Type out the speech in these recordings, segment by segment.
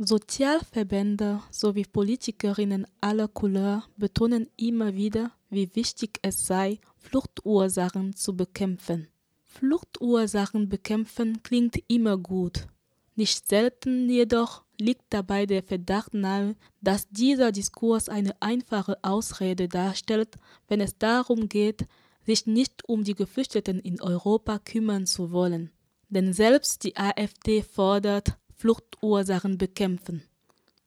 Sozialverbände sowie Politikerinnen aller Couleur betonen immer wieder, wie wichtig es sei, Fluchtursachen zu bekämpfen. Fluchtursachen bekämpfen klingt immer gut. Nicht selten jedoch liegt dabei der Verdacht nahe, dass dieser Diskurs eine einfache Ausrede darstellt, wenn es darum geht, sich nicht um die Geflüchteten in Europa kümmern zu wollen. Denn selbst die AfD fordert Fluchtursachen bekämpfen.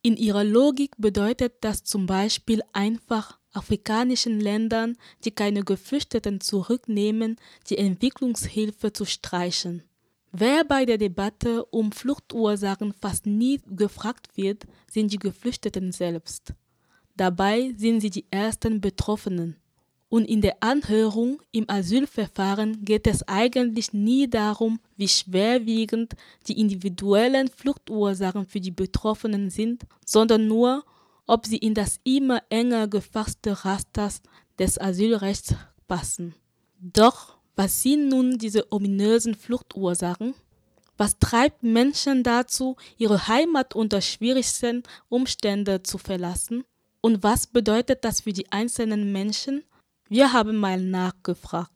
In ihrer Logik bedeutet das zum Beispiel einfach afrikanischen Ländern, die keine Geflüchteten zurücknehmen, die Entwicklungshilfe zu streichen. Wer bei der Debatte um Fluchtursachen fast nie gefragt wird, sind die Geflüchteten selbst. Dabei sind sie die ersten Betroffenen. Und in der Anhörung im Asylverfahren geht es eigentlich nie darum, wie schwerwiegend die individuellen Fluchtursachen für die Betroffenen sind, sondern nur, ob sie in das immer enger gefasste Raster des Asylrechts passen. Doch was sind nun diese ominösen Fluchtursachen? Was treibt Menschen dazu, ihre Heimat unter schwierigsten Umständen zu verlassen? Und was bedeutet das für die einzelnen Menschen? Wir haben mal nachgefragt.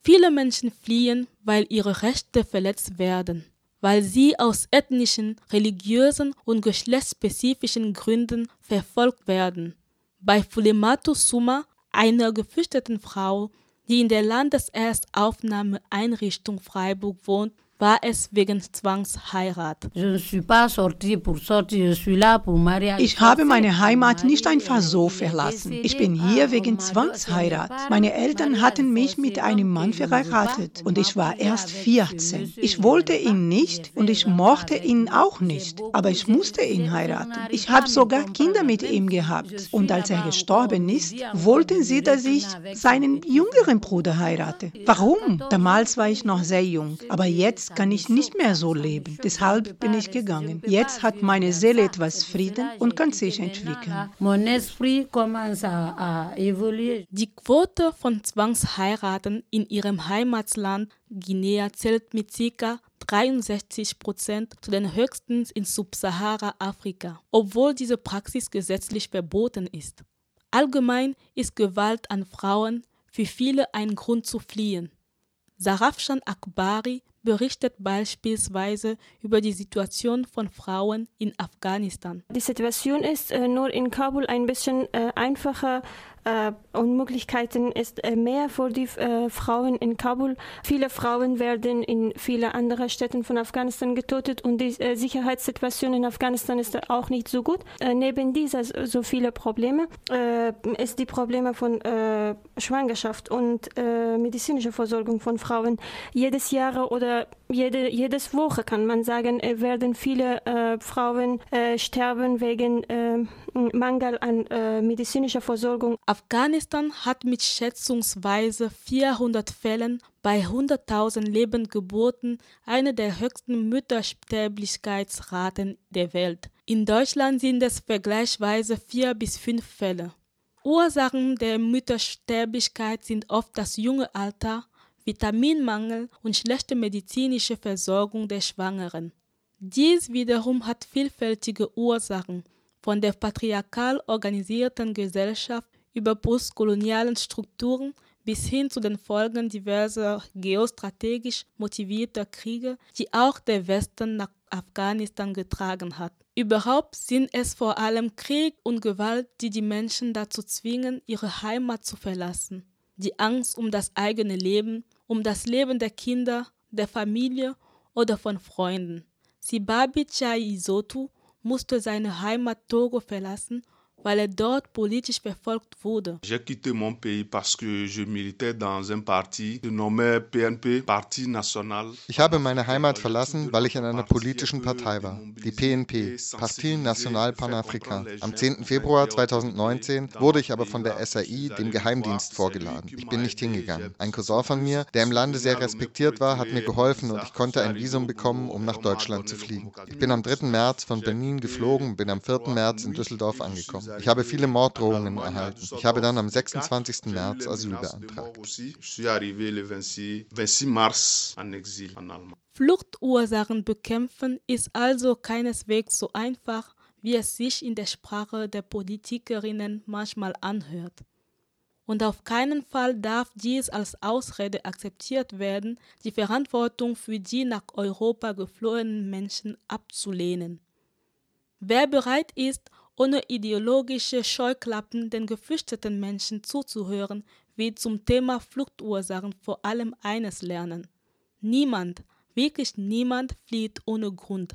Viele Menschen fliehen, weil ihre Rechte verletzt werden, weil sie aus ethnischen, religiösen und geschlechtsspezifischen Gründen verfolgt werden. Bei Fulematu Suma, einer geflüchteten Frau, die in der Landeserstaufnahmeeinrichtung Freiburg wohnt, war es wegen Zwangsheirat. Ich habe meine Heimat nicht einfach so verlassen. Ich bin hier wegen Zwangsheirat. Meine Eltern hatten mich mit einem Mann verheiratet und ich war erst 14. Ich wollte ihn nicht und ich mochte ihn auch nicht, aber ich musste ihn heiraten. Ich habe sogar Kinder mit ihm gehabt und als er gestorben ist, wollten sie, dass ich seinen jüngeren Bruder heirate. Warum? Damals war ich noch sehr jung, aber jetzt kann ich nicht mehr so leben. Deshalb bin ich gegangen. Jetzt hat meine Seele etwas Frieden und kann sich entwickeln. Die Quote von Zwangsheiraten in ihrem Heimatland Guinea zählt mit ca. 63 Prozent zu den höchsten in Subsahara-Afrika, obwohl diese Praxis gesetzlich verboten ist. Allgemein ist Gewalt an Frauen für viele ein Grund zu fliehen. Sarafshan Akbari berichtet beispielsweise über die Situation von Frauen in Afghanistan. Die Situation ist äh, nur in Kabul ein bisschen äh, einfacher und Möglichkeiten ist äh, mehr für die äh, Frauen in Kabul. Viele Frauen werden in viele andere Städten von Afghanistan getötet und die äh, Sicherheitssituation in Afghanistan ist auch nicht so gut. Äh, neben dieser so viele Probleme äh, ist die Probleme von Schwangerschaft und medizinische Versorgung von Frauen. Jedes Jahr oder jede, jedes Woche kann man sagen, werden viele Frauen sterben wegen Mangel an medizinischer Versorgung. Afghanistan hat mit schätzungsweise 400 Fällen bei 100.000 Lebendgeburten eine der höchsten Müttersterblichkeitsraten der Welt. In Deutschland sind es vergleichsweise vier bis fünf Fälle. Ursachen der Müttersterblichkeit sind oft das junge Alter, Vitaminmangel und schlechte medizinische Versorgung der Schwangeren. Dies wiederum hat vielfältige Ursachen, von der patriarchal organisierten Gesellschaft über postkolonialen Strukturen bis hin zu den Folgen diverser geostrategisch motivierter Kriege, die auch der Westen nach Afghanistan getragen hat. Überhaupt sind es vor allem Krieg und Gewalt, die die Menschen dazu zwingen, ihre Heimat zu verlassen. Die Angst um das eigene Leben, um das Leben der Kinder, der Familie oder von Freunden. Sibabi Chai Isotu musste seine Heimat Togo verlassen weil er dort politisch verfolgt wurde. J'ai quitté mon pays parce que je militais dans un parti nommé PNP, Parti National. Ich habe meine Heimat verlassen, weil ich in einer politischen Partei war, die PNP, Parti National Panafricain. Am 10. Februar 2019 wurde ich aber von der SAI, dem Geheimdienst, vorgeladen. Ich bin nicht hingegangen. Ein Cousin von mir, der im Lande sehr respektiert war, hat mir geholfen und ich konnte ein Visum bekommen, um nach Deutschland zu fliegen. Ich bin am 3. März von Berlin geflogen und bin am 4. März in Düsseldorf angekommen. Ich habe viele Morddrohungen erhalten. Ich habe dann am 26. März Asyl beantragt. Fluchtursachen bekämpfen ist also keineswegs so einfach, wie es sich in der Sprache der Politikerinnen manchmal anhört. Und auf keinen Fall darf dies als Ausrede akzeptiert werden, die Verantwortung für die nach Europa geflohenen Menschen abzulehnen. Wer bereit ist, ohne ideologische Scheuklappen den geflüchteten Menschen zuzuhören, wird zum Thema Fluchtursachen vor allem eines lernen. Niemand, wirklich niemand flieht ohne Grund,